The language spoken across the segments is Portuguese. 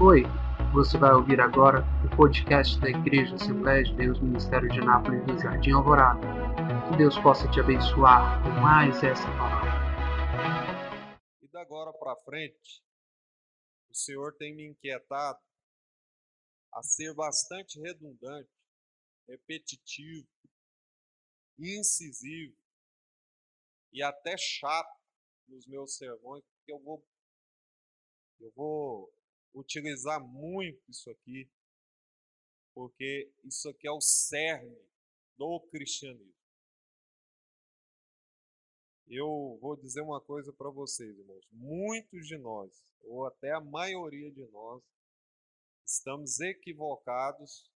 Oi, você vai ouvir agora o podcast da Igreja Assembleia de Deus Ministério de Nápoles do Jardim Alvorada. Que Deus possa te abençoar com mais essa palavra. E da agora para frente, o Senhor tem me inquietado a ser bastante redundante, repetitivo, incisivo e até chato nos meus sermões, porque eu vou eu vou utilizar muito isso aqui, porque isso aqui é o cerne do cristianismo. Eu vou dizer uma coisa para vocês, irmãos. Muitos de nós, ou até a maioria de nós, estamos equivocados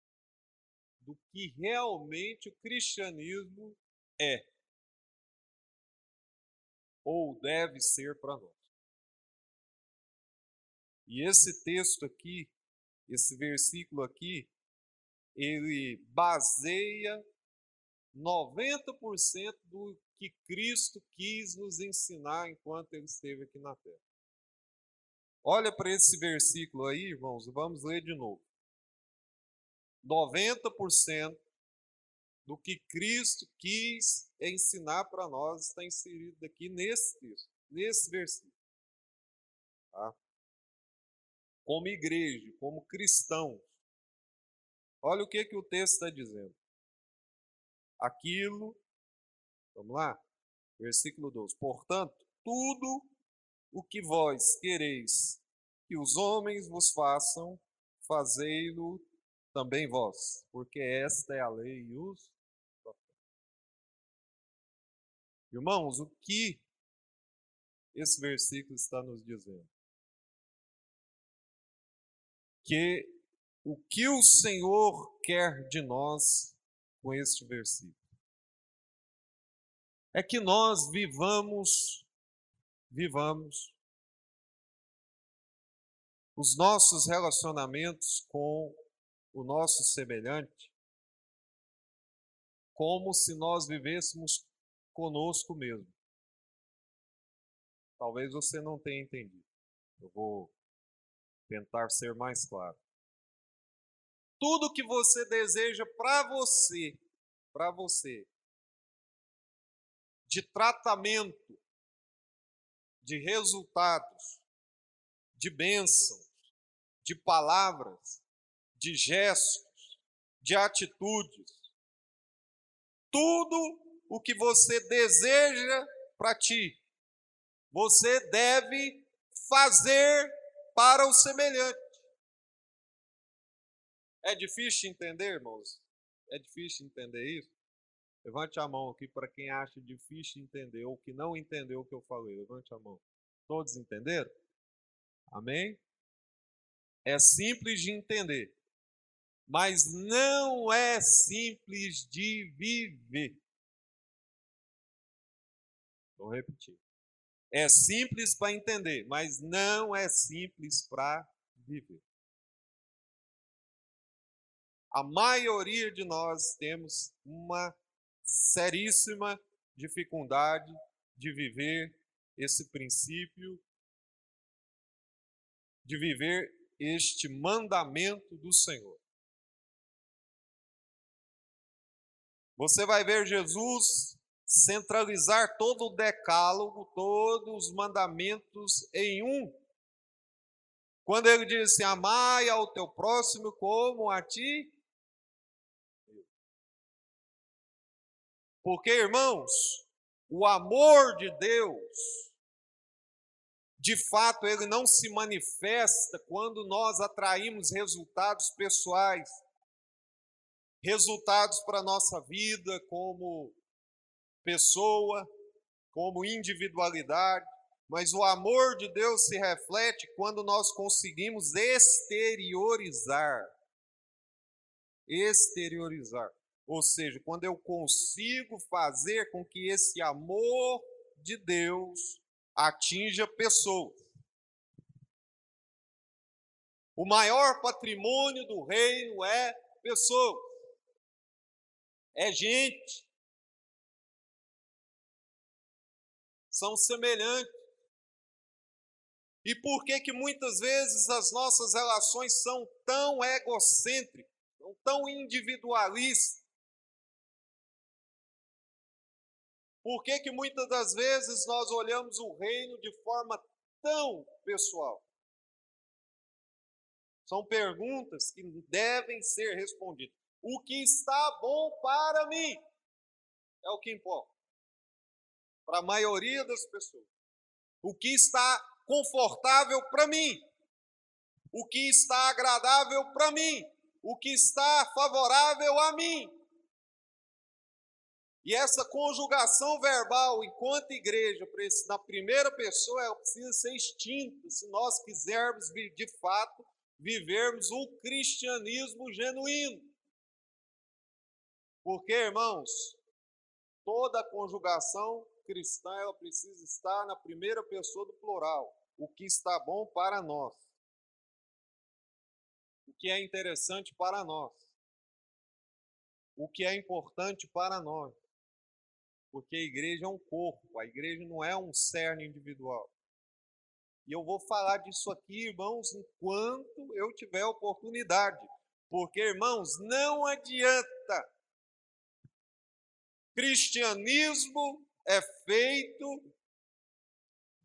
do que realmente o cristianismo é ou deve ser para nós. E esse texto aqui, esse versículo aqui, ele baseia 90% do que Cristo quis nos ensinar enquanto ele esteve aqui na terra. Olha para esse versículo aí, irmãos, vamos ler de novo. 90% do que Cristo quis ensinar para nós está inserido aqui nesse texto, nesse versículo. Como igreja, como cristãos. Olha o que, que o texto está dizendo. Aquilo, vamos lá, versículo 12: Portanto, tudo o que vós quereis que os homens vos façam, fazei-lo também vós, porque esta é a lei e os Irmãos, o que esse versículo está nos dizendo? Que o que o Senhor quer de nós com este versículo é que nós vivamos, vivamos os nossos relacionamentos com o nosso semelhante como se nós vivêssemos conosco mesmo. Talvez você não tenha entendido. Eu vou tentar ser mais claro. Tudo que você deseja para você, para você, de tratamento, de resultados, de bênçãos, de palavras, de gestos, de atitudes, tudo o que você deseja para ti, você deve fazer para o semelhante. É difícil entender, irmãos? É difícil entender isso? Levante a mão aqui para quem acha difícil entender ou que não entendeu o que eu falei. Levante a mão. Todos entenderam? Amém? É simples de entender, mas não é simples de viver. Vou repetir. É simples para entender, mas não é simples para viver. A maioria de nós temos uma seríssima dificuldade de viver esse princípio, de viver este mandamento do Senhor. Você vai ver Jesus centralizar todo o decálogo, todos os mandamentos em um. Quando ele diz assim: amai ao teu próximo como a ti. Porque, irmãos, o amor de Deus, de fato, ele não se manifesta quando nós atraímos resultados pessoais, resultados para a nossa vida, como pessoa, como individualidade, mas o amor de Deus se reflete quando nós conseguimos exteriorizar. Exteriorizar. Ou seja, quando eu consigo fazer com que esse amor de Deus atinja pessoas. O maior patrimônio do reino é pessoas. É gente. São semelhantes. E por que que muitas vezes as nossas relações são tão egocêntricas, tão individualistas? Por que que muitas das vezes nós olhamos o reino de forma tão pessoal? São perguntas que devem ser respondidas. O que está bom para mim é o que importa. Para a maioria das pessoas. O que está confortável para mim. O que está agradável para mim. O que está favorável a mim. E essa conjugação verbal, enquanto igreja, na primeira pessoa, ela precisa ser extinta se nós quisermos, de fato, vivermos o cristianismo genuíno. Porque, irmãos, toda conjugação cristã ela precisa estar na primeira pessoa do plural, o que está bom para nós. O que é interessante para nós. O que é importante para nós. Porque a igreja é um corpo, a igreja não é um cerne individual. E eu vou falar disso aqui, irmãos, enquanto eu tiver oportunidade. Porque, irmãos, não adianta. Cristianismo é feito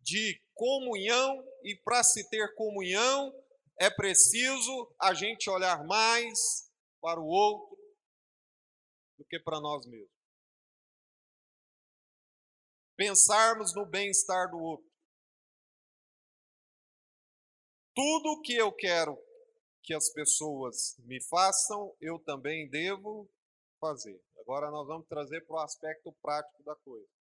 de comunhão, e para se ter comunhão, é preciso a gente olhar mais para o outro do que para nós mesmos. Pensarmos no bem-estar do outro. Tudo que eu quero que as pessoas me façam, eu também devo fazer. Agora nós vamos trazer para o aspecto prático da coisa.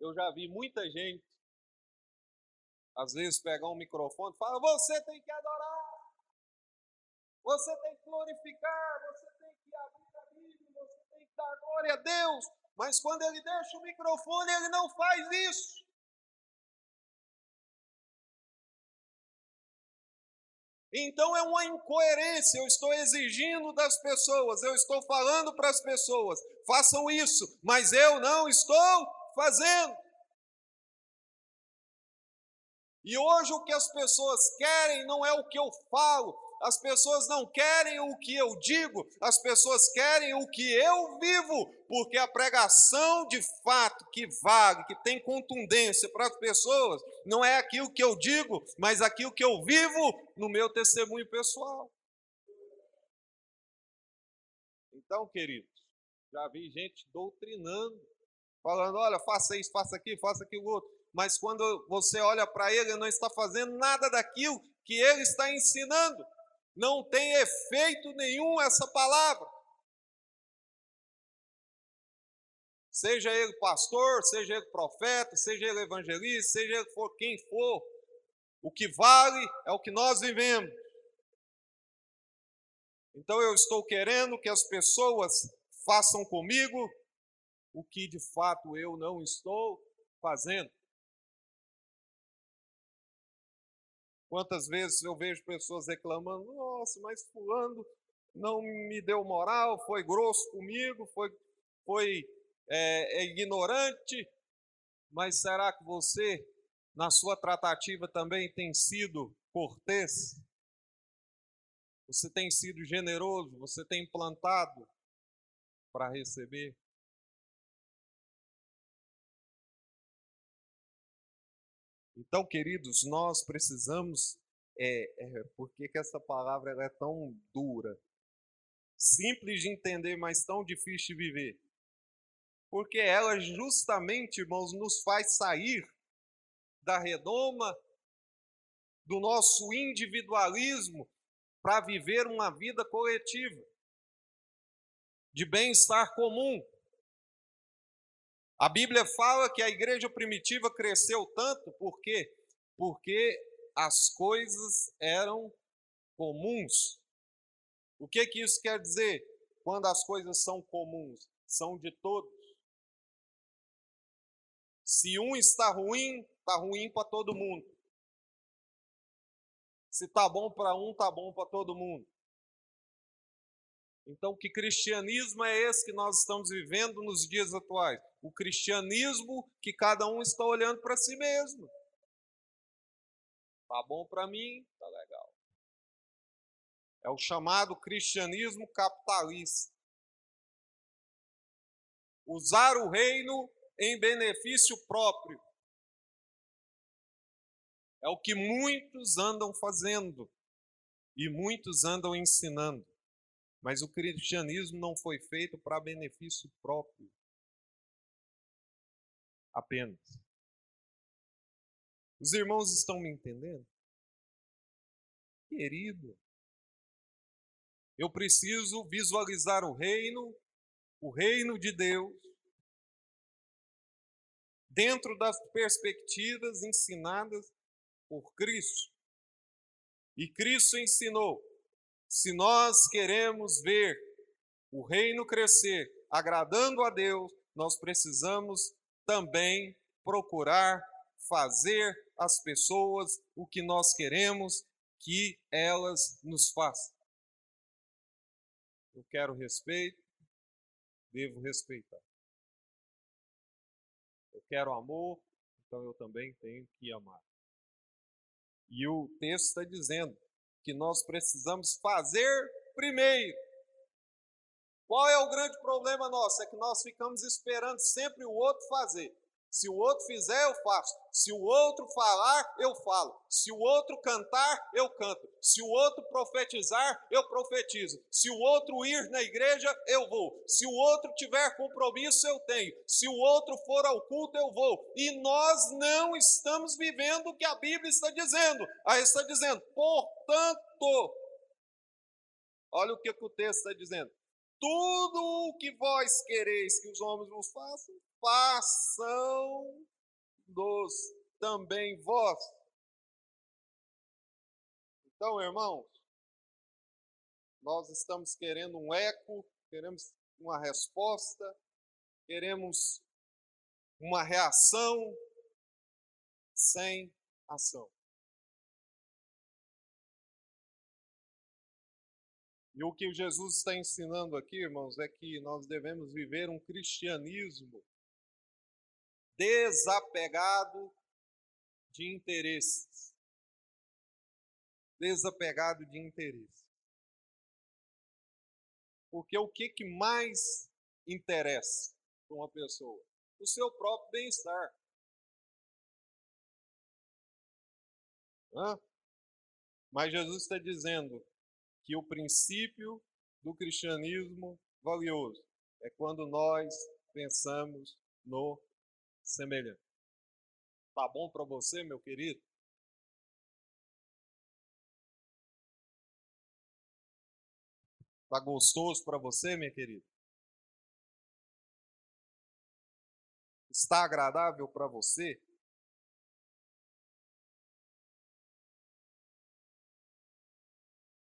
Eu já vi muita gente, às vezes, pegar um microfone e falar: você tem que adorar, você tem que glorificar, você tem que abrir a Bíblia, você tem que dar glória a Deus. Mas quando ele deixa o microfone, ele não faz isso. Então é uma incoerência. Eu estou exigindo das pessoas, eu estou falando para as pessoas, façam isso, mas eu não estou fazendo. E hoje o que as pessoas querem não é o que eu falo, as pessoas não querem o que eu digo, as pessoas querem o que eu vivo, porque a pregação de fato que vale, que tem contundência para as pessoas, não é aquilo que eu digo, mas aquilo que eu vivo no meu testemunho pessoal. Então, queridos, já vi gente doutrinando, falando: olha, faça isso, faça aquilo, faça aquilo outro. Mas quando você olha para ele, ele não está fazendo nada daquilo que ele está ensinando não tem efeito nenhum essa palavra. Seja ele pastor, seja ele profeta, seja ele evangelista, seja ele for quem for, o que vale é o que nós vivemos. Então eu estou querendo que as pessoas façam comigo o que de fato eu não estou fazendo. Quantas vezes eu vejo pessoas reclamando, nossa, mas fulano não me deu moral, foi grosso comigo, foi, foi é, é ignorante, mas será que você, na sua tratativa, também tem sido cortês? Você tem sido generoso? Você tem plantado para receber? Então, queridos, nós precisamos, é, é, por que, que essa palavra é tão dura? Simples de entender, mas tão difícil de viver. Porque ela justamente, irmãos, nos faz sair da redoma do nosso individualismo para viver uma vida coletiva, de bem-estar comum. A Bíblia fala que a igreja primitiva cresceu tanto por quê? Porque as coisas eram comuns. O que que isso quer dizer? Quando as coisas são comuns, são de todos. Se um está ruim, está ruim para todo mundo. Se está bom para um, está bom para todo mundo. Então, que cristianismo é esse que nós estamos vivendo nos dias atuais? O cristianismo que cada um está olhando para si mesmo. Tá bom para mim? Tá legal. É o chamado cristianismo capitalista. Usar o reino em benefício próprio. É o que muitos andam fazendo e muitos andam ensinando. Mas o cristianismo não foi feito para benefício próprio. Apenas. Os irmãos estão me entendendo? Querido, eu preciso visualizar o reino, o reino de Deus, dentro das perspectivas ensinadas por Cristo. E Cristo ensinou: se nós queremos ver o reino crescer, agradando a Deus, nós precisamos também procurar fazer às pessoas o que nós queremos que elas nos façam. Eu quero respeito, devo respeitar. Eu quero amor, então eu também tenho que amar. E o texto está dizendo que nós precisamos fazer primeiro. Qual é o grande problema nosso? É que nós ficamos esperando sempre o outro fazer. Se o outro fizer, eu faço. Se o outro falar, eu falo. Se o outro cantar, eu canto. Se o outro profetizar, eu profetizo. Se o outro ir na igreja, eu vou. Se o outro tiver compromisso, eu tenho. Se o outro for ao culto, eu vou. E nós não estamos vivendo o que a Bíblia está dizendo. Aí está dizendo, portanto, olha o que, o texto está dizendo. Tudo o que vós quereis que os homens vos façam, façam dos também vós. Então, irmãos, nós estamos querendo um eco, queremos uma resposta, queremos uma reação sem ação. E o que Jesus está ensinando aqui, irmãos, é que nós devemos viver um cristianismo desapegado de interesses. Desapegado de interesses. Porque o que, que mais interessa para uma pessoa? O seu próprio bem-estar. Mas Jesus está dizendo: que o princípio do cristianismo valioso é quando nós pensamos no semelhante. Tá bom para você, meu querido? Tá gostoso para você, minha querida? Está agradável para você?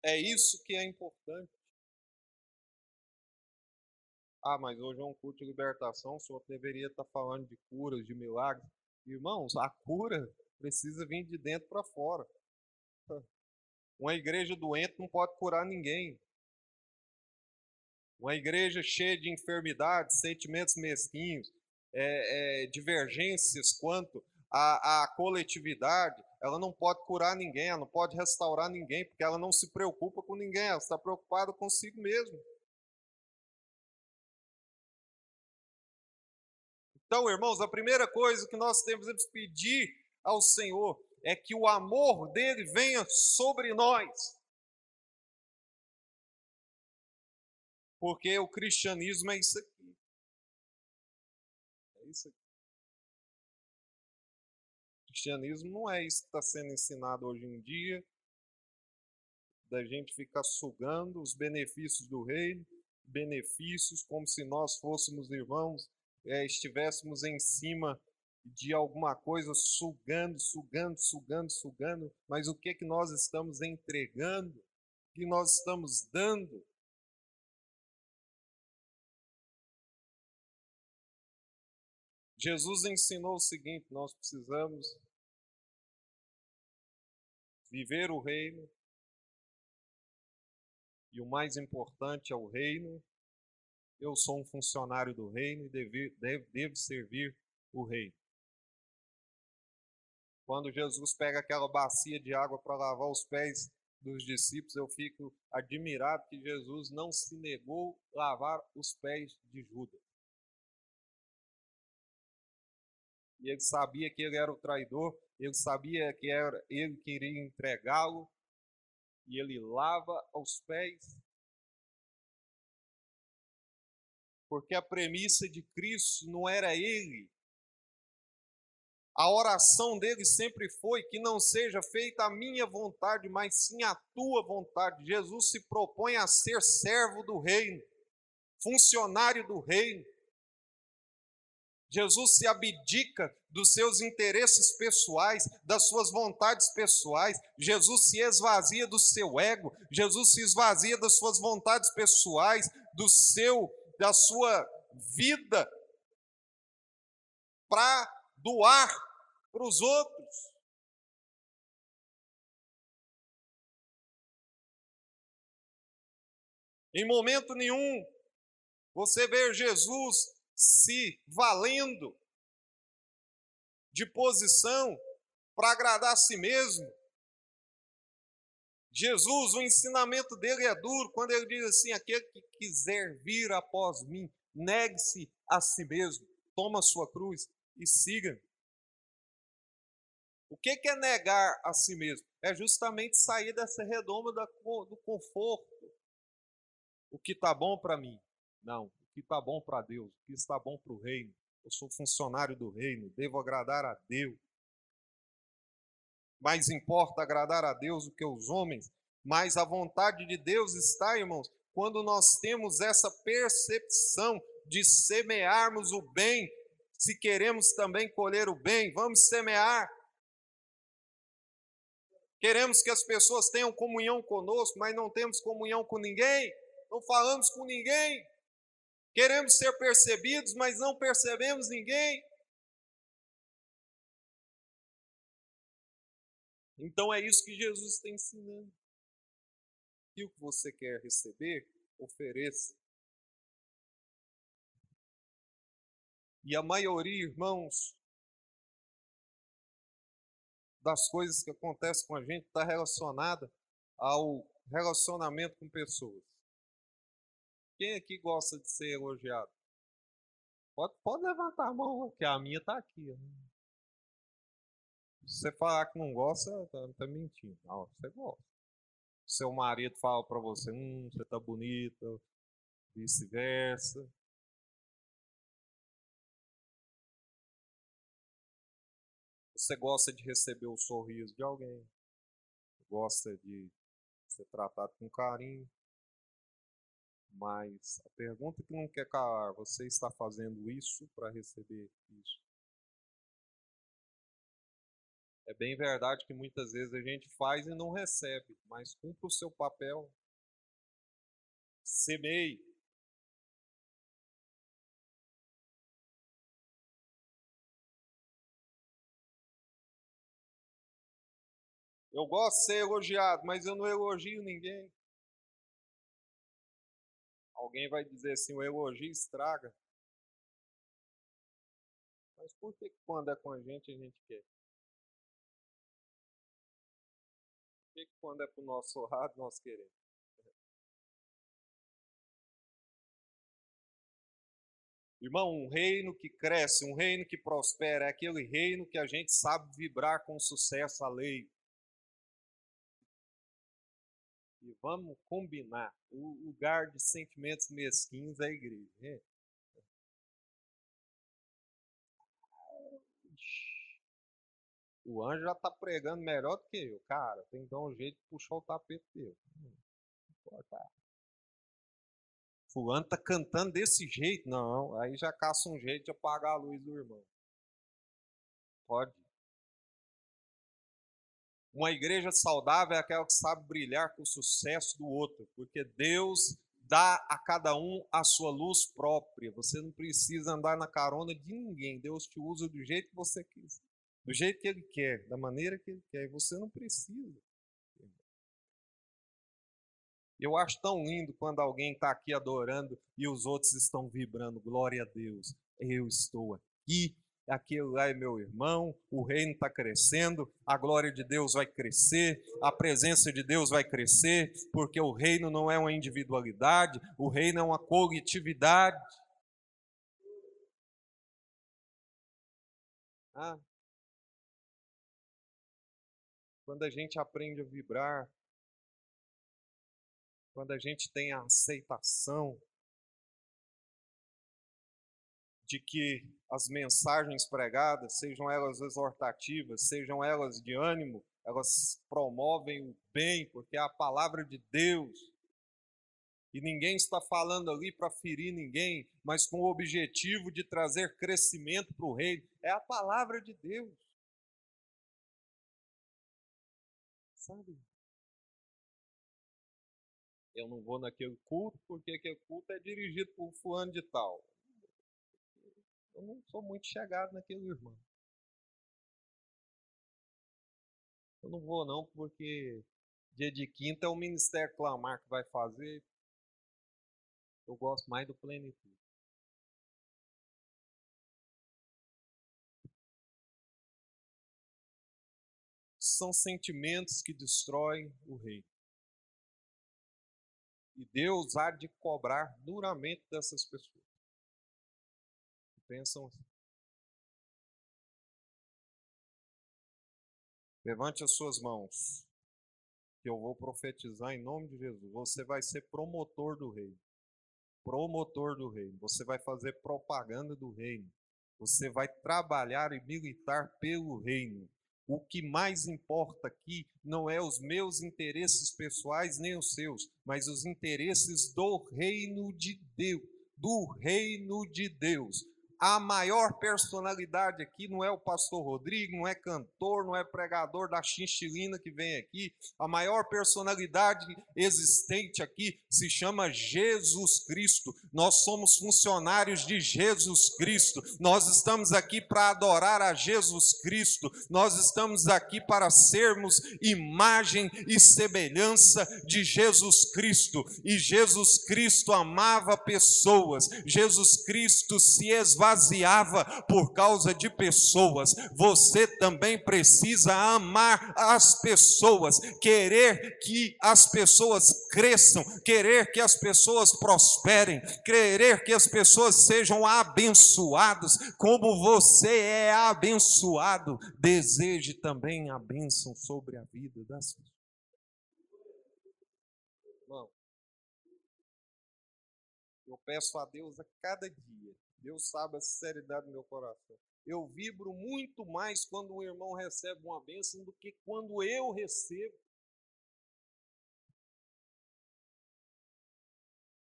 É isso que é importante. Ah, mas hoje é um culto de libertação, o senhor deveria estar falando de curas, de milagres. Irmãos, a cura precisa vir de dentro para fora. Uma igreja doente não pode curar ninguém. Uma igreja cheia de enfermidades, sentimentos mesquinhos, é, é, divergências quanto à, à coletividade, ela não pode curar ninguém, ela não pode restaurar ninguém, porque ela não se preocupa com ninguém, ela está preocupada consigo mesmo. Então, irmãos, a primeira coisa que nós temos que pedir ao Senhor é que o amor dele venha sobre nós. Porque o cristianismo é isso aqui. É isso aqui cristianismo não é isso que está sendo ensinado hoje em dia, da gente ficar sugando os benefícios do reino, benefícios como se nós fôssemos irmãos, é, estivéssemos em cima de alguma coisa, sugando, sugando, sugando, sugando, mas o que que nós estamos entregando, o que nós estamos dando? Jesus ensinou o seguinte: nós precisamos viver o reino, e o mais importante é o reino. Eu sou um funcionário do reino e devo, servir o reino. Quando Jesus pega aquela bacia de água para lavar os pés dos discípulos, eu fico admirado que Jesus não se negou a lavar os pés de Judas. E ele sabia que ele era o traidor, ele sabia que era ele que iria entregá-lo, e ele lava os pés. Porque a premissa de Cristo não era ele a oração dele sempre foi que não seja feita a minha vontade, mas sim a tua vontade. Jesus se propõe a ser servo do reino, funcionário do reino. Jesus se abdica dos seus interesses pessoais, das suas vontades pessoais. Jesus se esvazia do seu ego. Jesus se esvazia das suas vontades pessoais, do seu da sua vida para doar para os outros. Em momento nenhum você vê Jesus se valendo de posição para agradar a si mesmo. Jesus, o ensinamento dele é duro quando ele diz assim: aquele que quiser vir após mim, negue-se a si mesmo, toma sua cruz e siga. O que é negar a si mesmo? É justamente sair dessa redoma do conforto. O que está bom para mim? Não. O que está bom para Deus? O que está bom para o reino? Eu sou funcionário do reino, devo agradar a Deus. Mais importa agradar a Deus do que os homens, mas a vontade de Deus está, irmãos, quando nós temos essa percepção de semearmos o bem se queremos também colher o bem, vamos semear. Queremos que as pessoas tenham comunhão conosco, mas não temos comunhão com ninguém, não falamos com ninguém. Queremos ser percebidos, mas não percebemos ninguém. Então é isso que Jesus está ensinando. E o que você quer receber, ofereça. E a maioria, irmãos, das coisas que acontecem com a gente está relacionada ao relacionamento com pessoas. Quem aqui gosta de ser elogiado? Pode, pode levantar a mão, que a minha está aqui. Você falar que não gosta, está tá mentindo. Não, você gosta. Seu marido fala para você, hum, você está bonita, vice-versa. Você gosta de receber o sorriso de alguém, gosta de ser tratado com carinho. Mas a pergunta que não quer calar, você está fazendo isso para receber isso? É bem verdade que muitas vezes a gente faz e não recebe, mas cumpra o seu papel. Semeie, Eu gosto de ser elogiado, mas eu não elogio ninguém. Alguém vai dizer assim: o elogio estraga. Mas por que quando é com a gente a gente quer? Que quando é para o nosso lado nós queremos? Irmão, um reino que cresce, um reino que prospera, é aquele reino que a gente sabe vibrar com sucesso alheio. E vamos combinar. O lugar de sentimentos mesquinhos é a igreja. O anjo já está pregando melhor do que eu. Cara, tem que dar um jeito de puxar o tapete dele. Fulano tá cantando desse jeito. Não, aí já caça um jeito de apagar a luz do irmão. Pode. Uma igreja saudável é aquela que sabe brilhar com o sucesso do outro, porque Deus dá a cada um a sua luz própria. Você não precisa andar na carona de ninguém. Deus te usa do jeito que você quis, do jeito que Ele quer, da maneira que Ele quer. Você não precisa. Eu acho tão lindo quando alguém está aqui adorando e os outros estão vibrando. Glória a Deus. Eu estou aqui aquele lá é meu irmão, o reino está crescendo, a glória de Deus vai crescer, a presença de Deus vai crescer, porque o reino não é uma individualidade, o reino é uma coletividade. Ah, quando a gente aprende a vibrar, quando a gente tem a aceitação de que as mensagens pregadas, sejam elas exortativas, sejam elas de ânimo, elas promovem o bem, porque é a palavra de Deus. E ninguém está falando ali para ferir ninguém, mas com o objetivo de trazer crescimento para o reino. É a palavra de Deus. Sabe? Eu não vou naquele culto porque aquele culto é dirigido por fulano de tal. Eu não sou muito chegado naquele irmão. Eu não vou não, porque dia de quinta é o Ministério Clamar que vai fazer. Eu gosto mais do plenitude. São sentimentos que destroem o reino. E Deus há de cobrar duramente dessas pessoas. Pensam assim. Levante as suas mãos, que eu vou profetizar em nome de Jesus. Você vai ser promotor do reino. Promotor do reino. Você vai fazer propaganda do reino. Você vai trabalhar e militar pelo reino. O que mais importa aqui não é os meus interesses pessoais nem os seus, mas os interesses do reino de Deus, do reino de Deus. A maior personalidade aqui não é o pastor Rodrigo, não é cantor, não é pregador da chinchilina que vem aqui. A maior personalidade existente aqui se chama Jesus Cristo. Nós somos funcionários de Jesus Cristo. Nós estamos aqui para adorar a Jesus Cristo. Nós estamos aqui para sermos imagem e semelhança de Jesus Cristo. E Jesus Cristo amava pessoas. Jesus Cristo se esvaziava esvaziava por causa de pessoas. Você também precisa amar as pessoas, querer que as pessoas cresçam, querer que as pessoas prosperem, querer que as pessoas sejam abençoadas, como você é abençoado. Deseje também a bênção sobre a vida das pessoas. eu peço a Deus a cada dia Deus sabe a sinceridade do meu coração. Eu vibro muito mais quando um irmão recebe uma bênção do que quando eu recebo.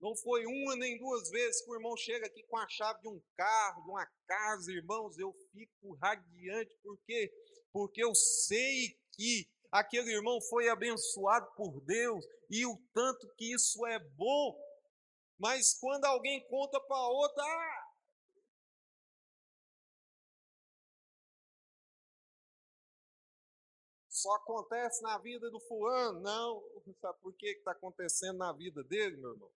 Não foi uma nem duas vezes que o irmão chega aqui com a chave de um carro, de uma casa, irmãos, eu fico radiante, por quê? Porque eu sei que aquele irmão foi abençoado por Deus e o tanto que isso é bom. Mas quando alguém conta para outra, ah, só acontece na vida do fulano. Não, sabe por que está acontecendo na vida dele, meu irmão?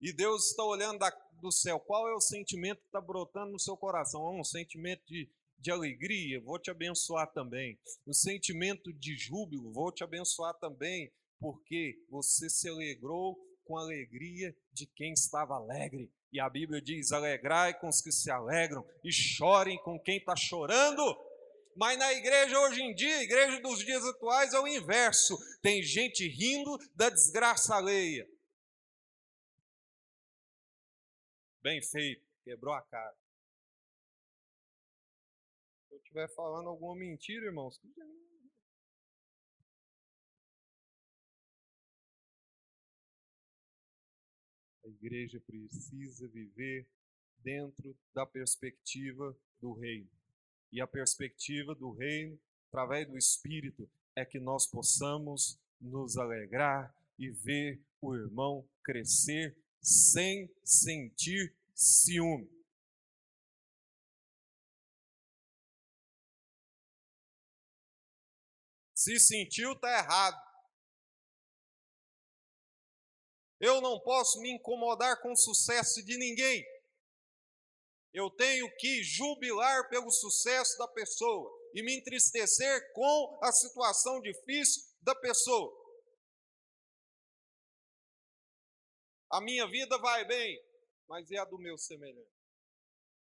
E Deus está olhando da, do céu. Qual é o sentimento que está brotando no seu coração? É um sentimento de, de alegria, vou te abençoar também. O sentimento de júbilo, vou te abençoar também, porque você se alegrou com a alegria de quem estava alegre. E a Bíblia diz: alegrai com os que se alegram e chorem com quem está chorando. Mas na igreja hoje em dia, igreja dos dias atuais é o inverso. Tem gente rindo da desgraça alheia. Bem feito, quebrou a cara. Se eu estiver falando alguma mentira, irmãos, a igreja precisa viver dentro da perspectiva do reino. E a perspectiva do reino, através do Espírito, é que nós possamos nos alegrar e ver o irmão crescer sem sentir ciúme. Se sentiu, está errado. Eu não posso me incomodar com o sucesso de ninguém. Eu tenho que jubilar pelo sucesso da pessoa e me entristecer com a situação difícil da pessoa. A minha vida vai bem, mas e a do meu semelhante?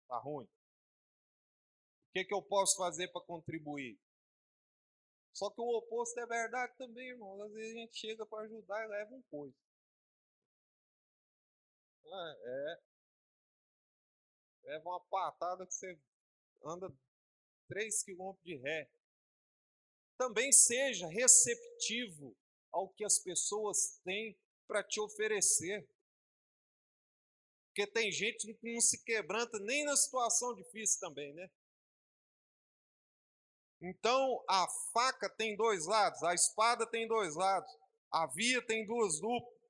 Está ruim. O que, que eu posso fazer para contribuir? Só que o oposto é verdade também, irmão. Às vezes a gente chega para ajudar e leva um coisa. Ah, é. Leva uma patada que você anda 3 quilômetros de ré. Também seja receptivo ao que as pessoas têm para te oferecer. Porque tem gente que não se quebranta nem na situação difícil também, né? Então, a faca tem dois lados, a espada tem dois lados, a via tem duas,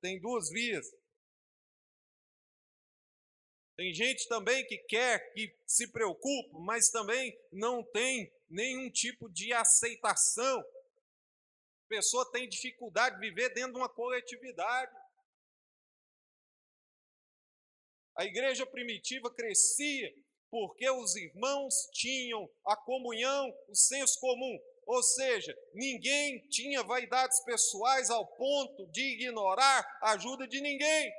tem duas vias. Tem gente também que quer, que se preocupa, mas também não tem nenhum tipo de aceitação. A pessoa tem dificuldade de viver dentro de uma coletividade. A igreja primitiva crescia porque os irmãos tinham a comunhão, o senso comum. Ou seja, ninguém tinha vaidades pessoais ao ponto de ignorar a ajuda de ninguém.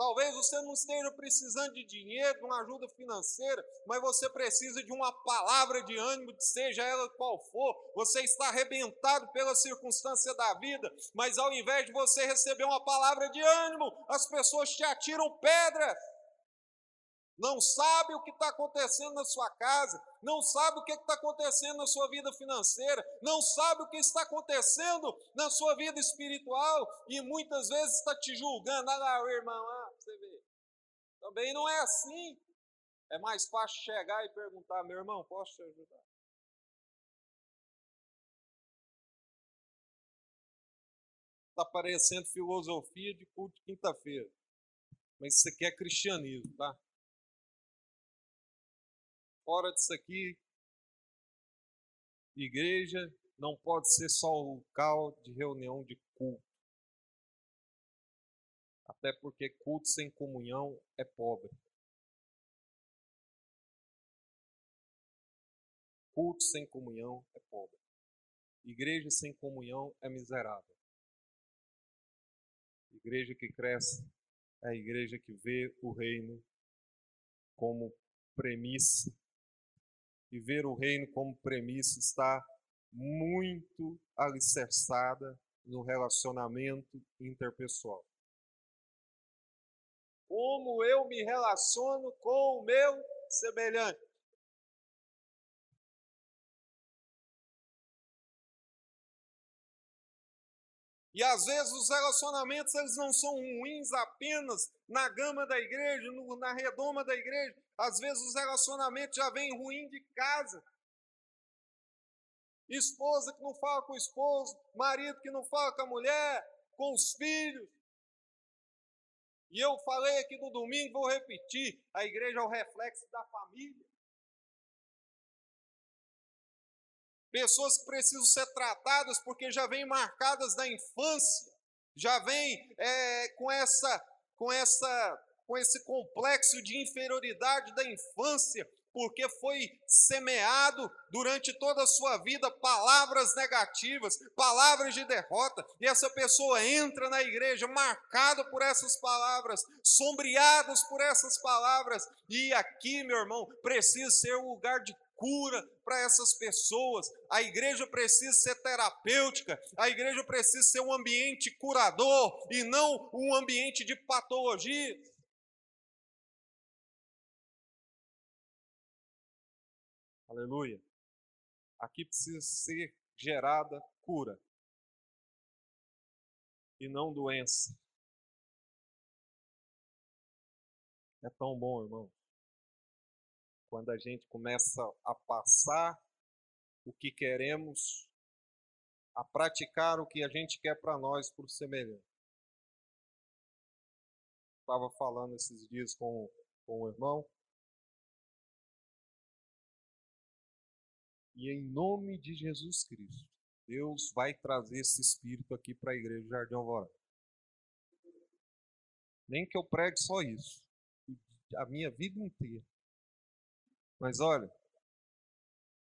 Talvez você não esteja precisando de dinheiro, de uma ajuda financeira, mas você precisa de uma palavra de ânimo, seja ela qual for. Você está arrebentado pela circunstância da vida, mas ao invés de você receber uma palavra de ânimo, as pessoas te atiram pedras não sabe o que está acontecendo na sua casa, não sabe o que está acontecendo na sua vida financeira, não sabe o que está acontecendo na sua vida espiritual e muitas vezes está te julgando. Olha lá, irmão, você vê. Também não é assim. É mais fácil chegar e perguntar, meu irmão, posso te ajudar? Está parecendo filosofia de culto de quinta-feira. Mas isso aqui é cristianismo, tá? fora disso aqui, igreja não pode ser só um local de reunião de culto. Até porque culto sem comunhão é pobre. Culto sem comunhão é pobre. Igreja sem comunhão é miserável. Igreja que cresce é a igreja que vê o reino como premissa e ver o reino como premissa está muito alicerçada no relacionamento interpessoal. Como eu me relaciono com o meu semelhante? E às vezes os relacionamentos eles não são ruins apenas na gama da igreja, no, na redoma da igreja. Às vezes os relacionamentos já vêm ruim de casa. Esposa que não fala com o esposo, marido que não fala com a mulher, com os filhos. E eu falei aqui no domingo, vou repetir: a igreja é o reflexo da família. Pessoas que precisam ser tratadas porque já vêm marcadas da infância, já vêm é, com, essa, com, essa, com esse complexo de inferioridade da infância, porque foi semeado durante toda a sua vida palavras negativas, palavras de derrota, e essa pessoa entra na igreja marcada por essas palavras, sombreadas por essas palavras, e aqui, meu irmão, precisa ser um lugar de cura para essas pessoas. A igreja precisa ser terapêutica, a igreja precisa ser um ambiente curador e não um ambiente de patologia. Aleluia. Aqui precisa ser gerada cura e não doença. É tão bom, irmão quando a gente começa a passar o que queremos, a praticar o que a gente quer para nós por semelhante. Estava falando esses dias com, com o irmão. E em nome de Jesus Cristo, Deus vai trazer esse espírito aqui para a igreja de Jardim Alvorada. Nem que eu pregue só isso. A minha vida inteira. Mas olha,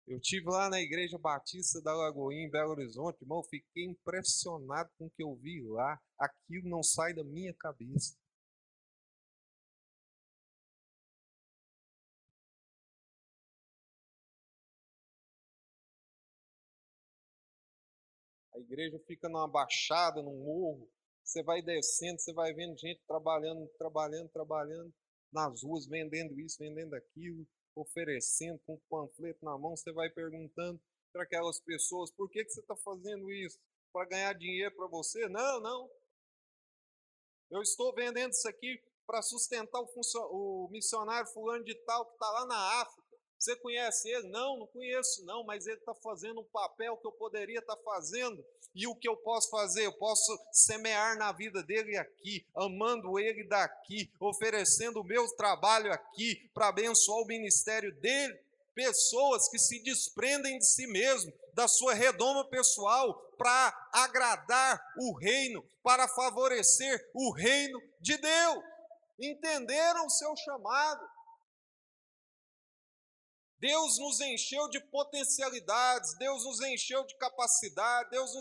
eu tive lá na Igreja Batista da Lagoinha, em Belo Horizonte, irmão, fiquei impressionado com o que eu vi lá. Aquilo não sai da minha cabeça. A igreja fica numa baixada, num morro. Você vai descendo, você vai vendo gente trabalhando, trabalhando, trabalhando nas ruas, vendendo isso, vendendo aquilo, oferecendo com um panfleto na mão. Você vai perguntando para aquelas pessoas: por que, que você está fazendo isso? Para ganhar dinheiro para você? Não, não. Eu estou vendendo isso aqui para sustentar o, o missionário fulano de tal que está lá na África. Você conhece ele? Não, não conheço, não, mas ele está fazendo um papel que eu poderia estar tá fazendo. E o que eu posso fazer? Eu posso semear na vida dele aqui, amando ele daqui, oferecendo o meu trabalho aqui para abençoar o ministério dele. Pessoas que se desprendem de si mesmo, da sua redoma pessoal, para agradar o reino, para favorecer o reino de Deus. Entenderam o seu chamado Deus nos encheu de potencialidades, Deus nos encheu de capacidade, Deus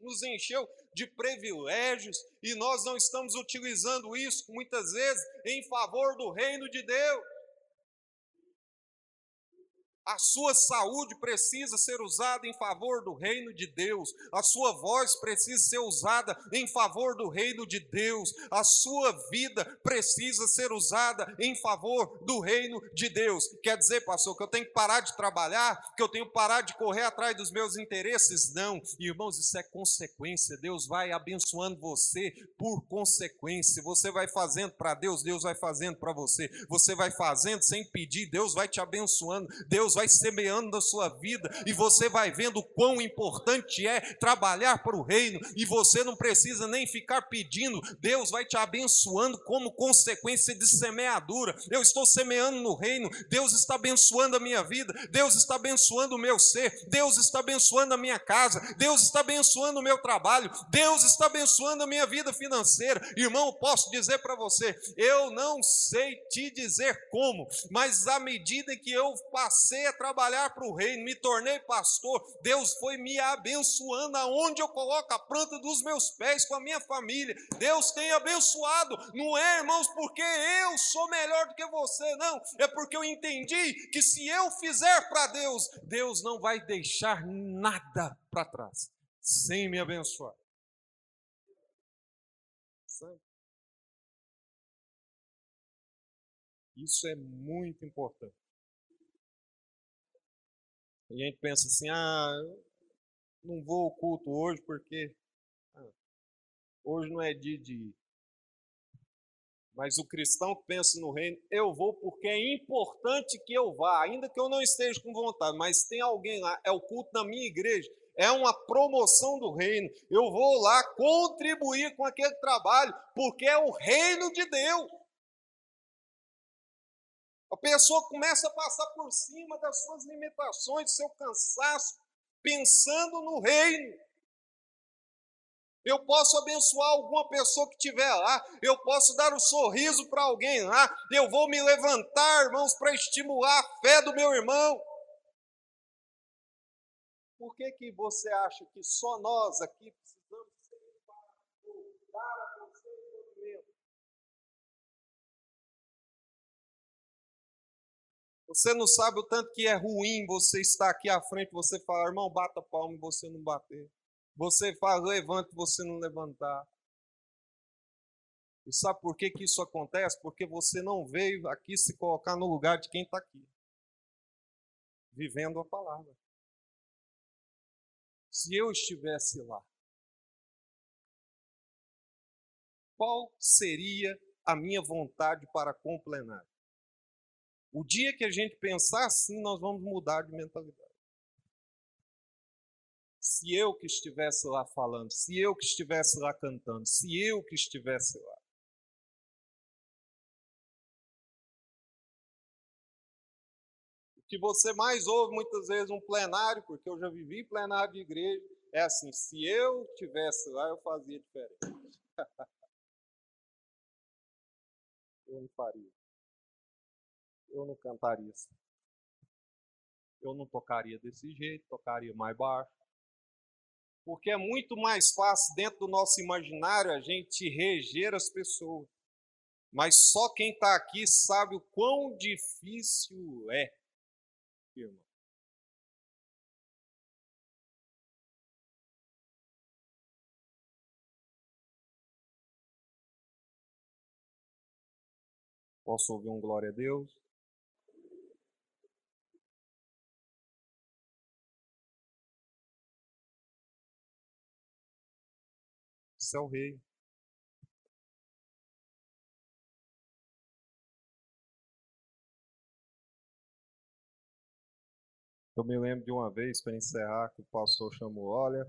nos encheu de privilégios e nós não estamos utilizando isso muitas vezes em favor do reino de Deus. A sua saúde precisa ser usada em favor do reino de Deus. A sua voz precisa ser usada em favor do reino de Deus. A sua vida precisa ser usada em favor do reino de Deus. Quer dizer, pastor, que eu tenho que parar de trabalhar, que eu tenho que parar de correr atrás dos meus interesses? Não, irmãos, isso é consequência. Deus vai abençoando você por consequência. Você vai fazendo para Deus, Deus vai fazendo para você. Você vai fazendo sem pedir, Deus vai te abençoando. Deus vai semeando na sua vida e você vai vendo quão importante é trabalhar para o reino e você não precisa nem ficar pedindo, Deus vai te abençoando como consequência de semeadura. Eu estou semeando no reino, Deus está abençoando a minha vida, Deus está abençoando o meu ser, Deus está abençoando a minha casa, Deus está abençoando o meu trabalho, Deus está abençoando a minha vida financeira. Irmão, posso dizer para você, eu não sei te dizer como, mas à medida que eu passei a trabalhar para o reino, me tornei pastor, Deus foi me abençoando aonde eu coloco a planta dos meus pés com a minha família. Deus tem abençoado, não é, irmãos, porque eu sou melhor do que você, não, é porque eu entendi que se eu fizer para Deus, Deus não vai deixar nada para trás sem me abençoar. Isso é muito importante. E a gente pensa assim, ah, não vou ao culto hoje porque ah, hoje não é dia de ir. Mas o cristão que pensa no reino, eu vou porque é importante que eu vá, ainda que eu não esteja com vontade, mas tem alguém lá, é o culto da minha igreja, é uma promoção do reino. Eu vou lá contribuir com aquele trabalho, porque é o reino de Deus. A pessoa começa a passar por cima das suas limitações, do seu cansaço, pensando no reino. Eu posso abençoar alguma pessoa que estiver lá, eu posso dar um sorriso para alguém lá, eu vou me levantar, irmãos, para estimular a fé do meu irmão. Por que, que você acha que só nós aqui Você não sabe o tanto que é ruim você estar aqui à frente, você falar, irmão, bata palma e você não bater. Você fala, levanta e você não levantar. E sabe por que, que isso acontece? Porque você não veio aqui se colocar no lugar de quem está aqui, vivendo a palavra. Se eu estivesse lá, qual seria a minha vontade para completar? O dia que a gente pensar assim, nós vamos mudar de mentalidade. Se eu que estivesse lá falando, se eu que estivesse lá cantando, se eu que estivesse lá. O que você mais ouve muitas vezes um plenário, porque eu já vivi plenário de igreja, é assim: se eu estivesse lá, eu fazia diferente. eu não faria. Eu não cantaria assim. Eu não tocaria desse jeito, tocaria mais baixo. Porque é muito mais fácil, dentro do nosso imaginário, a gente reger as pessoas. Mas só quem está aqui sabe o quão difícil é, irmão. Posso ouvir um glória a Deus? O rei. Eu me lembro de uma vez, para encerrar, que o pastor chamou: Olha,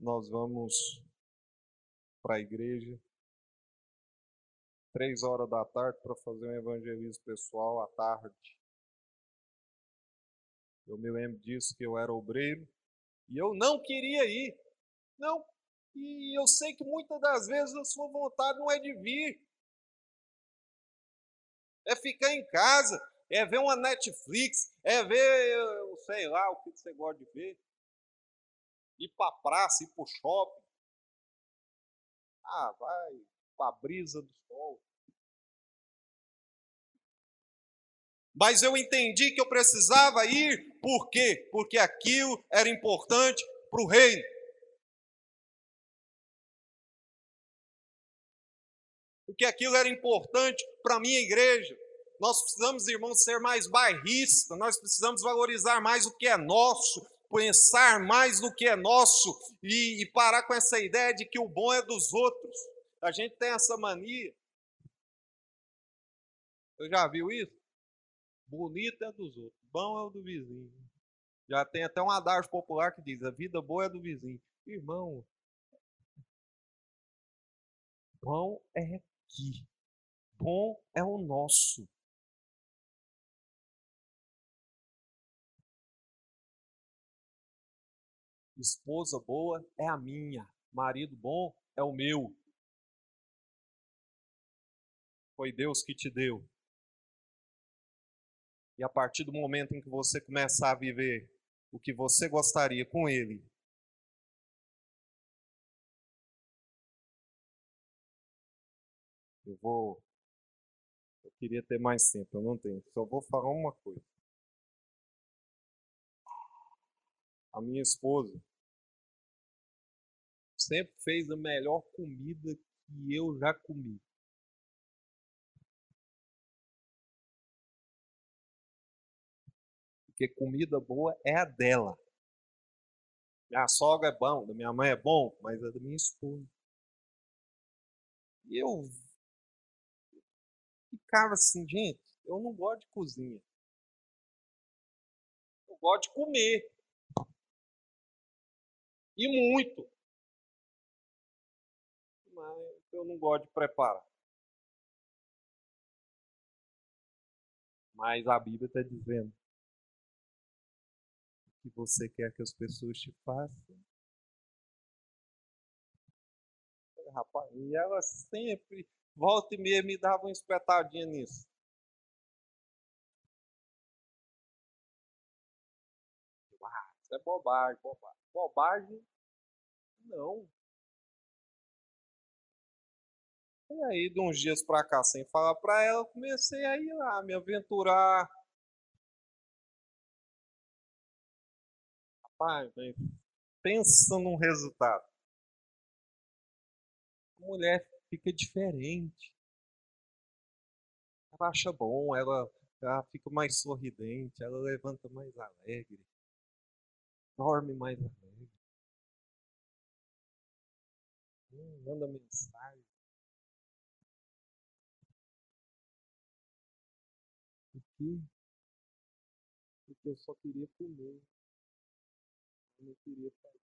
nós vamos para a igreja três horas da tarde para fazer um evangelismo pessoal à tarde. Eu me lembro disso, que eu era obreiro e eu não queria ir. Não. E eu sei que muitas das vezes a sua vontade não é de vir. É ficar em casa, é ver uma Netflix, é ver, eu sei lá, o que você gosta de ver. Ir para a praça, ir para o shopping. Ah, vai para a brisa do sol. Mas eu entendi que eu precisava ir, por quê? Porque aquilo era importante para o reino. Porque aquilo era importante para a minha igreja. Nós precisamos, irmãos, ser mais bairristas, nós precisamos valorizar mais o que é nosso, pensar mais no que é nosso e, e parar com essa ideia de que o bom é dos outros. A gente tem essa mania. Você já viu isso? Bonito é dos outros, bom é o do vizinho. Já tem até um adágio popular que diz: a vida boa é do vizinho. Irmão, bom é aqui, bom é o nosso. Esposa boa é a minha, marido bom é o meu. Foi Deus que te deu. E a partir do momento em que você começar a viver o que você gostaria com ele, eu vou. Eu queria ter mais tempo, eu não tenho. Só vou falar uma coisa. A minha esposa sempre fez a melhor comida que eu já comi. porque comida boa é a dela. Minha sogra é bom, da minha mãe é bom, mas é da minha esposa. E eu ficava assim, gente, eu não gosto de cozinha. Eu gosto de comer. E muito. Mas eu não gosto de preparar. Mas a Bíblia está dizendo que você quer que as pessoas te façam. Rapaz, e ela sempre, volta e meia, me dava uma espetadinha nisso. Ah, isso é bobagem, bobagem. Bobagem? Não. E aí, de uns dias pra cá, sem falar pra ela, comecei a ir lá, me aventurar Rapaz, pensa num resultado. A mulher fica diferente. Ela acha bom, ela, ela fica mais sorridente, ela levanta mais alegre, dorme mais alegre. Hum, manda mensagem. Quê? Porque eu só queria comer não queria fazer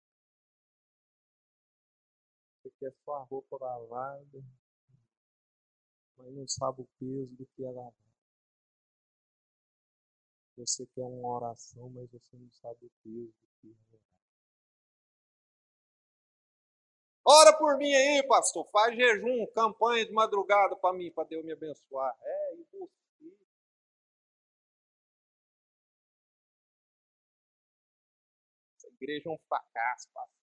quer é só a roupa lavada, mas não sabe o peso do que é lavada. Você quer uma oração, mas você não sabe o peso do que é lavada. Ora por mim aí, pastor. Faz jejum, campanha de madrugada para mim, para Deus me abençoar. É impossível. Essa igreja é um fracasso, pastor.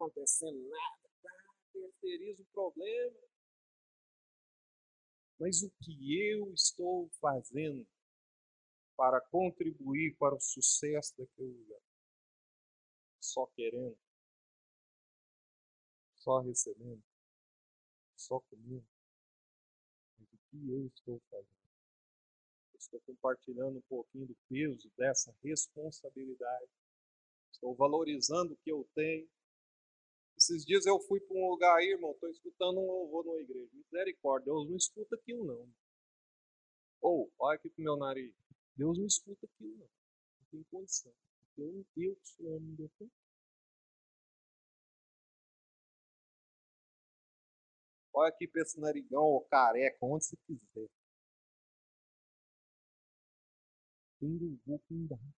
Acontecendo nada, terceiriza o problema. Mas o que eu estou fazendo para contribuir para o sucesso daquele lugar? Só querendo? Só recebendo? Só comendo? Mas o que eu estou fazendo? estou compartilhando um pouquinho do peso dessa responsabilidade. Estou valorizando o que eu tenho. Esses dias eu fui para um lugar aí, irmão, estou escutando um louvor numa igreja. Misericórdia, Deus não escuta aquilo não. Ou, olha aqui pro meu nariz. Deus não escuta aquilo não. Não tem condição. Eu, eu sou homem de Olha aqui para esse narigão ou careca, onde você quiser. Tenho vou fundar.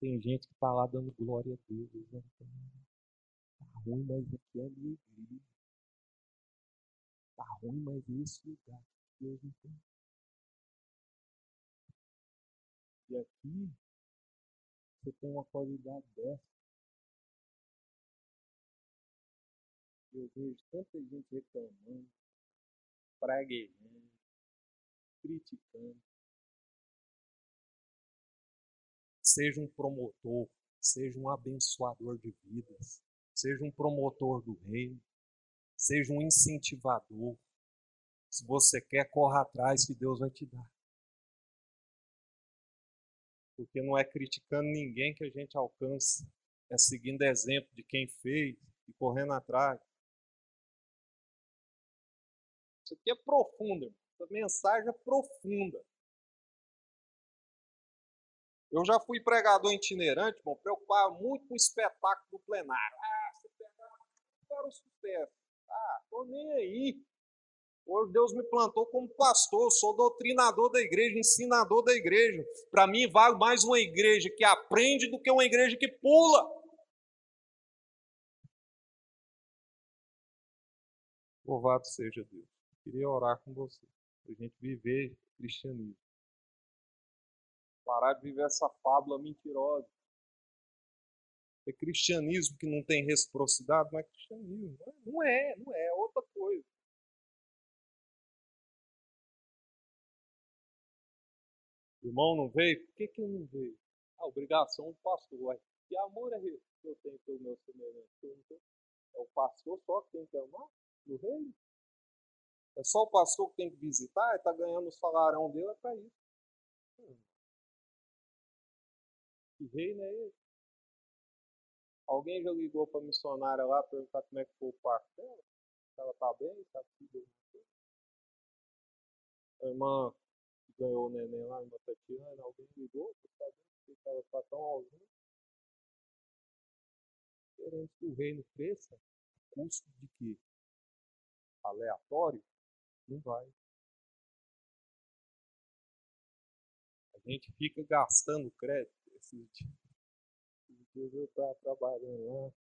Tem gente que está lá dando glória a Deus. Né? Tá ruim, mas aqui é a minha igreja. Tá ruim, mas esse lugar Deus não tem. E aqui você tem uma qualidade dessa. Eu vejo tanta gente reclamando, praguejando, criticando. Seja um promotor, seja um abençoador de vidas, seja um promotor do reino, seja um incentivador. Se você quer, corra atrás que Deus vai te dar. Porque não é criticando ninguém que a gente alcança, é seguindo exemplo de quem fez e correndo atrás. Isso aqui é profundo, irmão. Essa mensagem é profunda. Eu já fui pregador itinerante, irmão, preocupava muito com o espetáculo do plenário. Ah, você pegava para o sucesso. Ah, tô nem aí. Hoje Deus me plantou como pastor, sou doutrinador da igreja, ensinador da igreja. Para mim, vale mais uma igreja que aprende do que uma igreja que pula. Louvado seja Deus queria orar com você, para a gente viver cristianismo. Parar de viver essa fábula mentirosa. É cristianismo que não tem reciprocidade, não é cristianismo. Não é, não é, é outra coisa. O irmão não veio? Por que, que ele não veio? A obrigação do pastor. Que amor é esse que eu tenho pelo meu semelhante? É o pastor só que tem que amar no reino? É só o pastor que tem que visitar, está ganhando o salarão dele, é para isso. Que reino é esse? Alguém já ligou para a missionária lá perguntar como é que foi o parto dela? Se ela está bem, está tudo bem. A irmã que ganhou o neném lá, a irmã Tatiana, alguém ligou para saber que ela está tão ausente. Querendo que o reino cresça, custo de quê? Aleatório? Não vai. A gente fica gastando crédito. Esses dias eu estava trabalhando lá.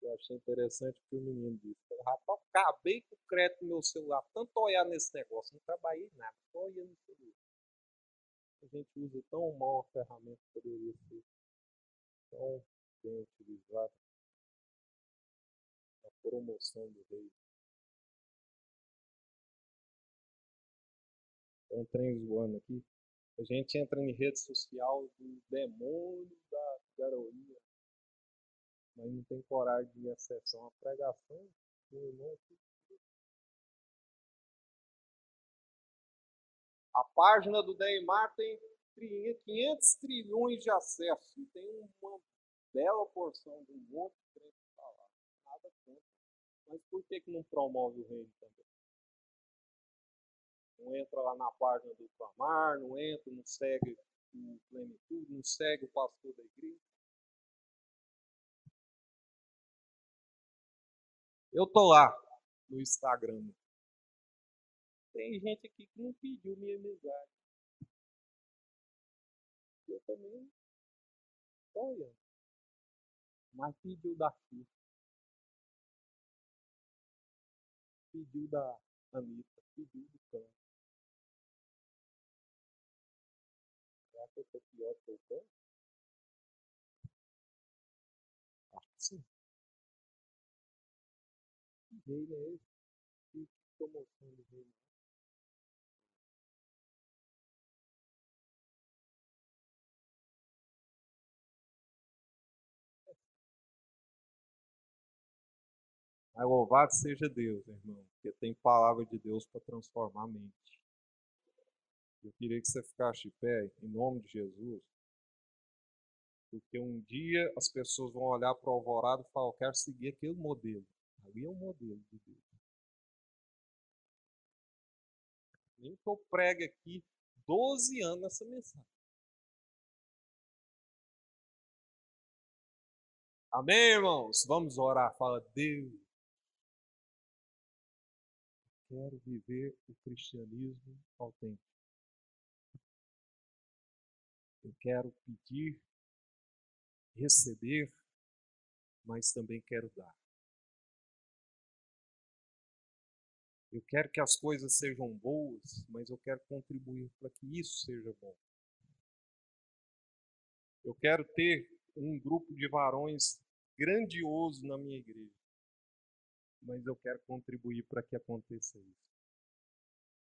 Eu achei interessante que o menino disse. Rapaz, acabei com o crédito no meu celular. Tanto olhar nesse negócio, não trabalhei nada, só olhando no celular. A gente usa tão mal a ferramenta que poderia ser tão bem utilizada na promoção do rei. Tem um trem zoando aqui. A gente entra em rede social do demônio da garoinha. Mas não tem coragem de acessar uma pregação. Meu irmão aqui. A página do Neymar tem 500 trilhões de acessos e tem uma bela porção monte de crente falar. Nada contra. Mas por que, que não promove o reino também? Não entra lá na página do Clamar, não entra, não segue o Plenitude, não segue o pastor da igreja. Eu tô lá no Instagram. Tem gente aqui que não pediu minha amizade. Eu também tô olhando. Mas pediu da Pediu da Anitta pediu do cão. Eu pior que o cão? Acho que sim. Que reino é esse? Que promoção de reino? Mas louvado seja Deus, irmão, porque tem palavra de Deus para transformar a mente. Eu queria que você ficasse de pé, em nome de Jesus, porque um dia as pessoas vão olhar para o alvorado e falar: Eu quero seguir aquele modelo. Ali é o modelo de Deus. Nem que eu pregue aqui 12 anos nessa mensagem. Amém, irmãos? Vamos orar. Fala, Deus, quero viver o cristianismo autêntico. Eu quero pedir, receber, mas também quero dar. Eu quero que as coisas sejam boas, mas eu quero contribuir para que isso seja bom. Eu quero ter um grupo de varões grandioso na minha igreja mas eu quero contribuir para que aconteça isso.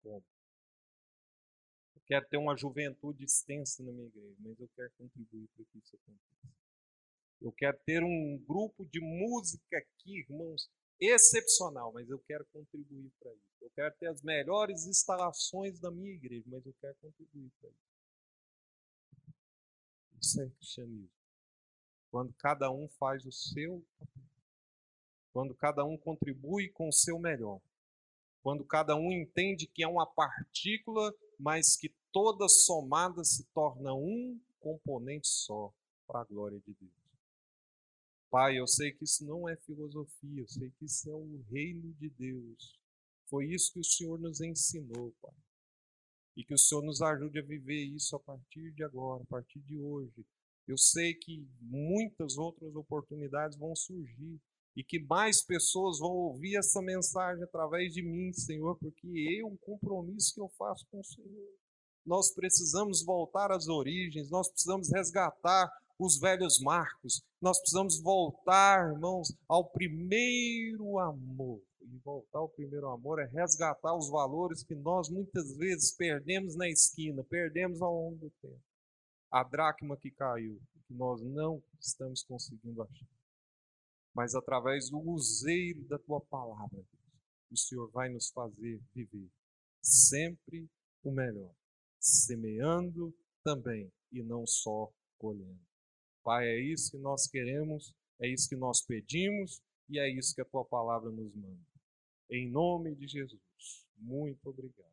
Como? Quero ter uma juventude extensa na minha igreja, mas eu quero contribuir para que isso aconteça. Eu quero ter um grupo de música aqui, irmãos, excepcional, mas eu quero contribuir para isso. Eu quero ter as melhores instalações da minha igreja, mas eu quero contribuir para isso. Isso é cristianismo. Quando cada um faz o seu papel quando cada um contribui com o seu melhor, quando cada um entende que é uma partícula, mas que toda somada se torna um componente só para a glória de Deus. Pai, eu sei que isso não é filosofia, eu sei que isso é o reino de Deus. Foi isso que o Senhor nos ensinou, Pai. E que o Senhor nos ajude a viver isso a partir de agora, a partir de hoje. Eu sei que muitas outras oportunidades vão surgir, e que mais pessoas vão ouvir essa mensagem através de mim, Senhor, porque é um compromisso que eu faço com o Senhor. Nós precisamos voltar às origens, nós precisamos resgatar os velhos marcos, nós precisamos voltar, irmãos, ao primeiro amor. E voltar ao primeiro amor é resgatar os valores que nós muitas vezes perdemos na esquina, perdemos ao longo do tempo. A dracma que caiu, que nós não estamos conseguindo achar mas através do useiro da tua palavra, o Senhor vai nos fazer viver sempre o melhor, semeando também e não só colhendo. Pai, é isso que nós queremos, é isso que nós pedimos e é isso que a tua palavra nos manda. Em nome de Jesus, muito obrigado.